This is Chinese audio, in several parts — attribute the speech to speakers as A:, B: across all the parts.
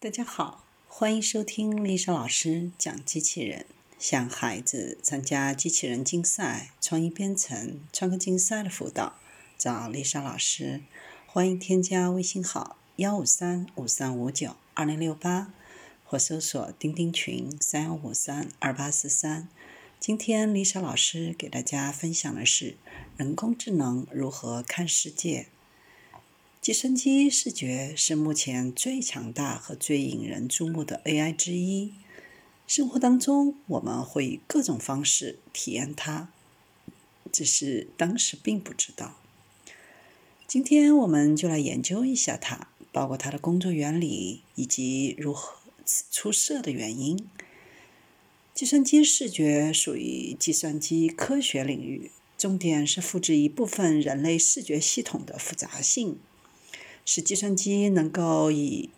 A: 大家好，欢迎收听丽莎老师讲机器人。向孩子参加机器人竞赛、创意编程、创客竞赛的辅导，找丽莎老师。欢迎添加微信号幺五三五三五九二零六八，或搜索钉钉群三幺五三二八四三。今天丽莎老师给大家分享的是人工智能如何看世界。计算机视觉是目前最强大和最引人注目的 AI 之一。生活当中，我们会以各种方式体验它，只是当时并不知道。今天我们就来研究一下它，包括它的工作原理以及如何出色的原因。计算机视觉属于计算机科学领域，重点是复制一部分人类视觉系统的复杂性。使计算机能够以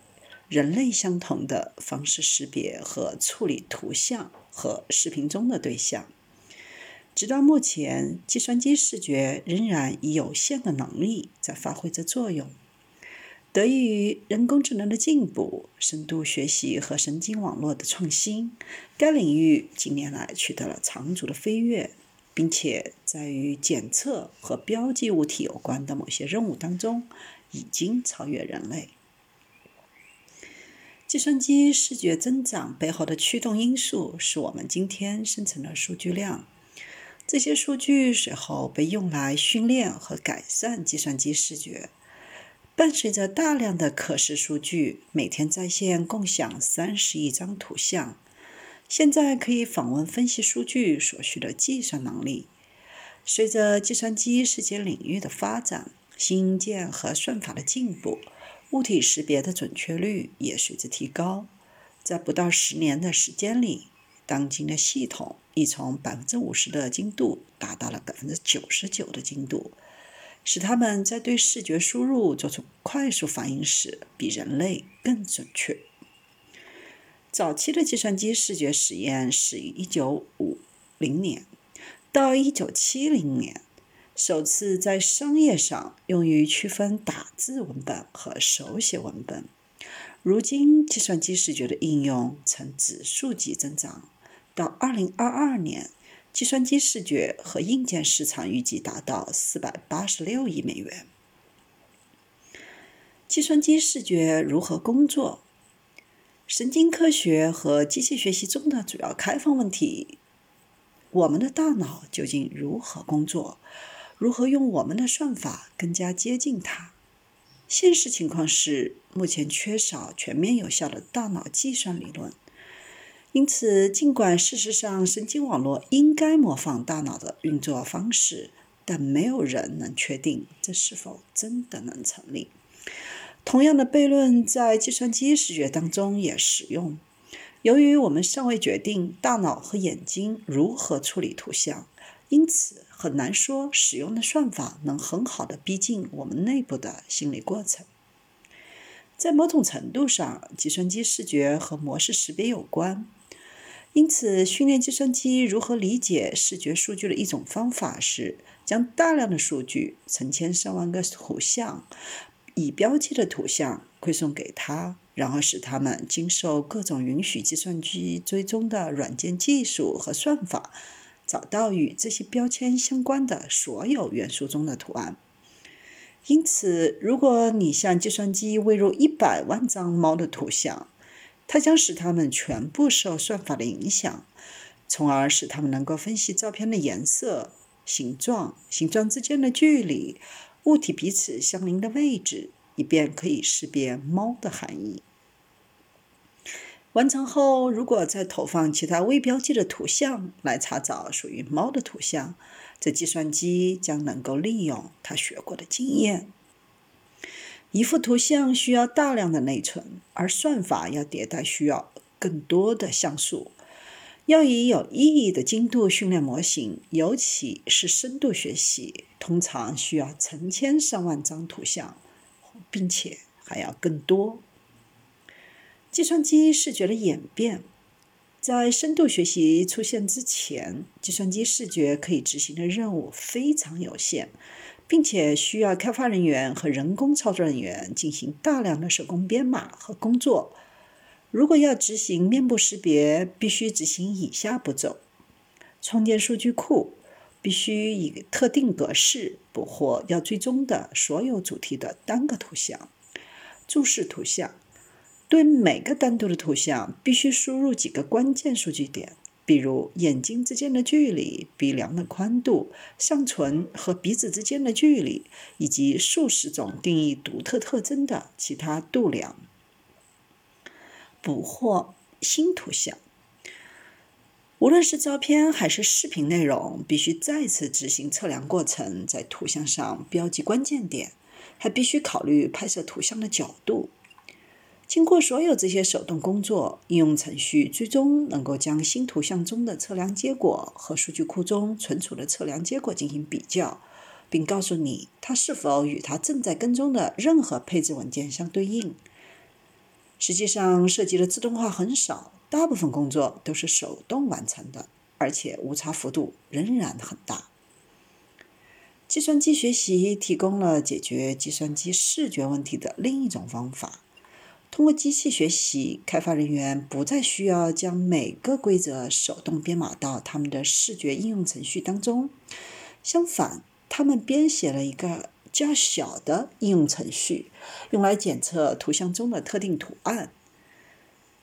A: 人类相同的方式识别和处理图像和视频中的对象。直到目前，计算机视觉仍然以有限的能力在发挥着作用。得益于人工智能的进步、深度学习和神经网络的创新，该领域近年来取得了长足的飞跃，并且在与检测和标记物体有关的某些任务当中。已经超越人类。计算机视觉增长背后的驱动因素是我们今天生成的数据量。这些数据随后被用来训练和改善计算机视觉。伴随着大量的可视数据，每天在线共享三十亿张图像。现在可以访问分析数据所需的计算能力。随着计算机视觉领域的发展。新硬件和算法的进步，物体识别的准确率也随之提高。在不到十年的时间里，当今的系统已从百分之五十的精度达到了百分之九十九的精度，使它们在对视觉输入做出快速反应时，比人类更准确。早期的计算机视觉实验始于一九五零年，到一九七零年。首次在商业上用于区分打字文本和手写文本。如今，计算机视觉的应用呈指数级增长。到2022年，计算机视觉和硬件市场预计达到486亿美元。计算机视觉如何工作？神经科学和机器学习中的主要开放问题：我们的大脑究竟如何工作？如何用我们的算法更加接近它？现实情况是，目前缺少全面有效的大脑计算理论。因此，尽管事实上神经网络应该模仿大脑的运作方式，但没有人能确定这是否真的能成立。同样的悖论在计算机视觉当中也使用。由于我们尚未决定大脑和眼睛如何处理图像。因此，很难说使用的算法能很好的逼近我们内部的心理过程。在某种程度上，计算机视觉和模式识别有关。因此，训练计算机如何理解视觉数据的一种方法是将大量的数据（成千上万个图像）已标记的图像馈送给它，然后使它们经受各种允许计算机追踪的软件技术和算法。找到与这些标签相关的所有元素中的图案。因此，如果你向计算机喂入一百万张猫的图像，它将使它们全部受算法的影响，从而使它们能够分析照片的颜色、形状、形状之间的距离、物体彼此相邻的位置，以便可以识别猫的含义。完成后，如果再投放其他未标记的图像来查找属于猫的图像，这计算机将能够利用它学过的经验。一幅图像需要大量的内存，而算法要迭代需要更多的像素。要以有意义的精度训练模型，尤其是深度学习，通常需要成千上万张图像，并且还要更多。计算机视觉的演变，在深度学习出现之前，计算机视觉可以执行的任务非常有限，并且需要开发人员和人工操作人员进行大量的手工编码和工作。如果要执行面部识别，必须执行以下步骤：创建数据库，必须以特定格式捕获要追踪的所有主题的单个图像；注释图像，对每个单独的图像必须输入几个关键数据点，比如眼睛之间的距离、鼻梁的宽度、上唇和鼻子之间的距离，以及数十种定义独特特征的其他度量。捕获新图像，无论是照片还是视频内容，必须再次执行测量过程，在图像上标记关键点，还必须考虑拍摄图像的角度。经过所有这些手动工作，应用程序最终能够将新图像中的测量结果和数据库中存储的测量结果进行比较，并告诉你它是否与它正在跟踪的任何配置文件相对应。实际上，涉及的自动化很少，大部分工作都是手动完成的，而且误差幅度仍然很大。计算机学习提供了解决计算机视觉问题的另一种方法。通过机器学习，开发人员不再需要将每个规则手动编码到他们的视觉应用程序当中，相反，他们编写了一个。较小的应用程序用来检测图像中的特定图案，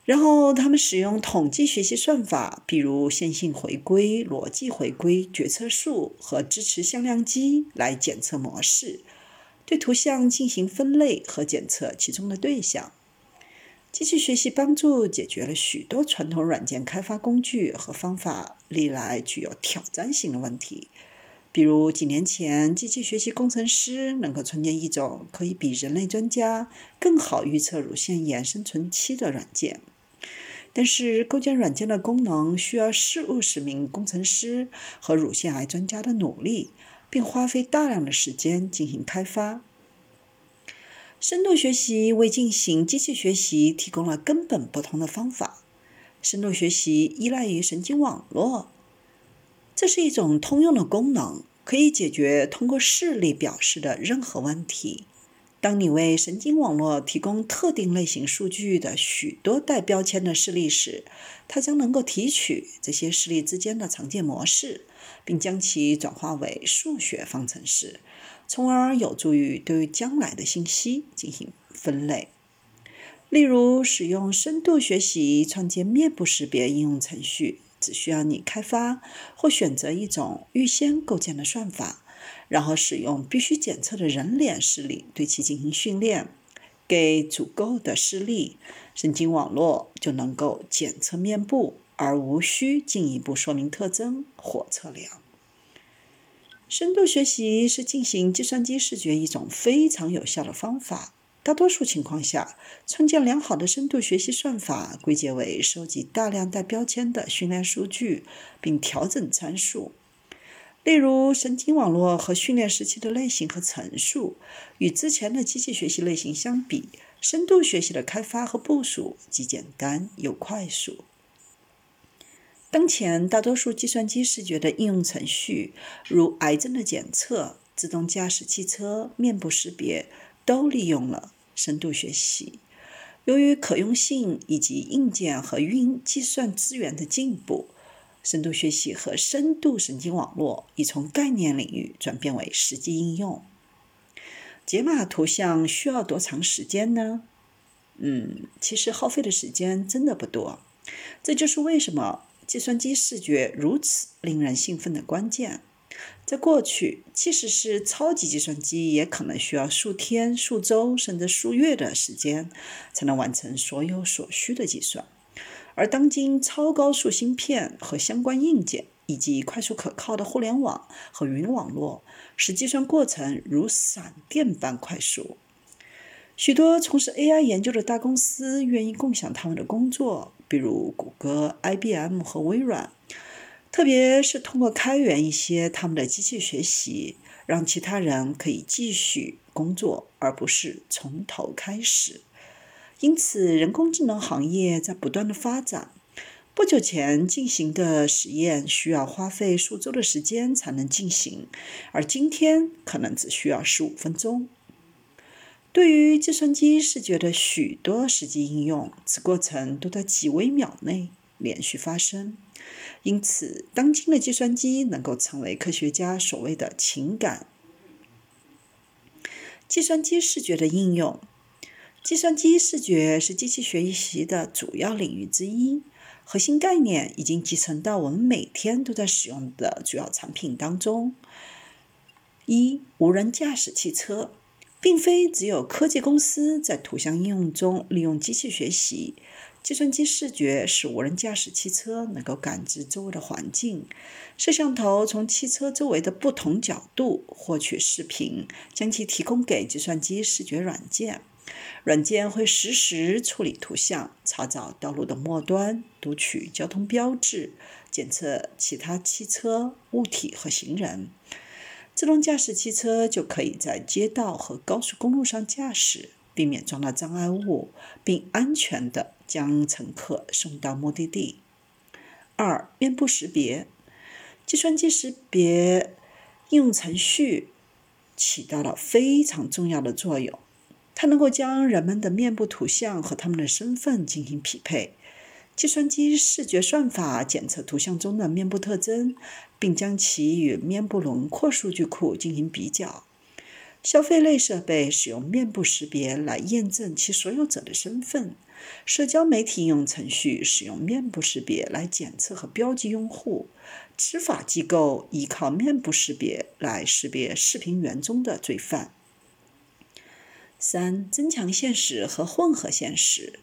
A: 然后他们使用统计学习算法，比如线性回归、逻辑回归、决策树和支持向量机来检测模式，对图像进行分类和检测其中的对象。机器学习帮助解决了许多传统软件开发工具和方法历来具有挑战性的问题。比如几年前，机器学习工程师能够创建一种可以比人类专家更好预测乳腺炎生存期的软件。但是，构建软件的功能需要四五十名工程师和乳腺癌专家的努力，并花费大量的时间进行开发。深度学习为进行机器学习提供了根本不同的方法。深度学习依赖于神经网络。这是一种通用的功能，可以解决通过视力表示的任何问题。当你为神经网络提供特定类型数据的许多带标签的视力时，它将能够提取这些视力之间的常见模式，并将其转化为数学方程式，从而有助于对将来的信息进行分类。例如，使用深度学习创建面部识别应用程序。只需要你开发或选择一种预先构建的算法，然后使用必须检测的人脸视力对其进行训练，给足够的视力，神经网络就能够检测面部，而无需进一步说明特征或测量。深度学习是进行计算机视觉一种非常有效的方法。大多数情况下，创建良好的深度学习算法归结为收集大量带标签的训练数据，并调整参数。例如，神经网络和训练时期的类型和层数，与之前的机器学习类型相比，深度学习的开发和部署既简单又快速。当前，大多数计算机视觉的应用程序，如癌症的检测、自动驾驶汽车、面部识别，都利用了。深度学习，由于可用性以及硬件和运计算资源的进步，深度学习和深度神经网络已从概念领域转变为实际应用。解码图像需要多长时间呢？嗯，其实耗费的时间真的不多。这就是为什么计算机视觉如此令人兴奋的关键。在过去，即使是超级计算机，也可能需要数天、数周甚至数月的时间才能完成所有所需的计算。而当今，超高速芯片和相关硬件，以及快速可靠的互联网和云网络，使计算过程如闪电般快速。许多从事 AI 研究的大公司愿意共享他们的工作，比如谷歌、IBM 和微软。特别是通过开源一些他们的机器学习，让其他人可以继续工作，而不是从头开始。因此，人工智能行业在不断的发展。不久前进行的实验需要花费数周的时间才能进行，而今天可能只需要十五分钟。对于计算机视觉的许多实际应用，此过程都在几微秒内连续发生。因此，当今的计算机能够成为科学家所谓的情感。计算机视觉的应用，计算机视觉是机器学习的主要领域之一，核心概念已经集成到我们每天都在使用的主要产品当中。一、无人驾驶汽车，并非只有科技公司在图像应用中利用机器学习。计算机视觉使无人驾驶汽车能够感知周围的环境。摄像头从汽车周围的不同角度获取视频，将其提供给计算机视觉软件。软件会实时处理图像，查找道路的末端，读取交通标志，检测其他汽车、物体和行人。自动驾驶汽车就可以在街道和高速公路上驾驶。避免撞到障碍物，并安全地将乘客送到目的地。二、面部识别，计算机识别应用程序起到了非常重要的作用。它能够将人们的面部图像和他们的身份进行匹配。计算机视觉算法检测图像中的面部特征，并将其与面部轮廓数据库进行比较。消费类设备使用面部识别来验证其所有者的身份；社交媒体应用程序使用面部识别来检测和标记用户；执法机构依靠面部识别来识别视频源中的罪犯。三、增强现实和混合现实。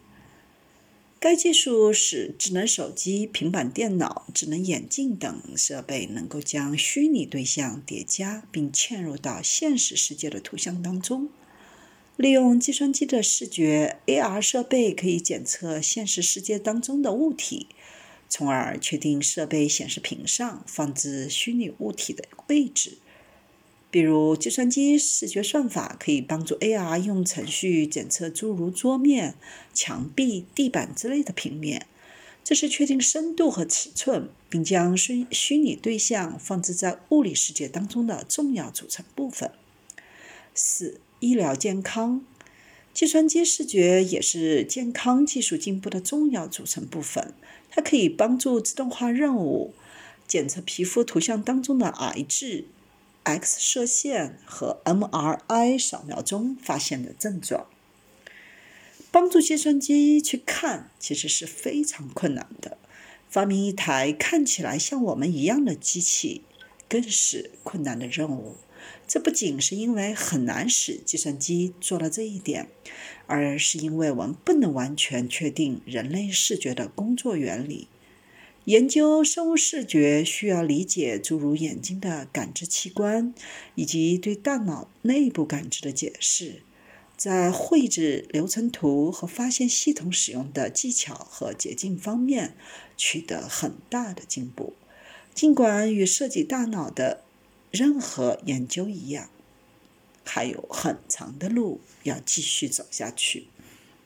A: 该技术使智能手机、平板电脑、智能眼镜等设备能够将虚拟对象叠加并嵌入到现实世界的图像当中。利用计算机的视觉，AR 设备可以检测现实世界当中的物体，从而确定设备显示屏上放置虚拟物体的位置。比如，计算机视觉算法可以帮助 AR 应用程序检测诸如桌面、墙壁、地板之类的平面，这是确定深度和尺寸，并将虚虚拟对象放置在物理世界当中的重要组成部分。四、医疗健康，计算机视觉也是健康技术进步的重要组成部分，它可以帮助自动化任务检测皮肤图像当中的癌质。X 射线和 MRI 扫描中发现的症状，帮助计算机去看，其实是非常困难的。发明一台看起来像我们一样的机器，更是困难的任务。这不仅是因为很难使计算机做到这一点，而是因为我们不能完全确定人类视觉的工作原理。研究生物视觉需要理解诸如眼睛的感知器官，以及对大脑内部感知的解释，在绘制流程图和发现系统使用的技巧和捷径方面取得很大的进步。尽管与设计大脑的任何研究一样，还有很长的路要继续走下去。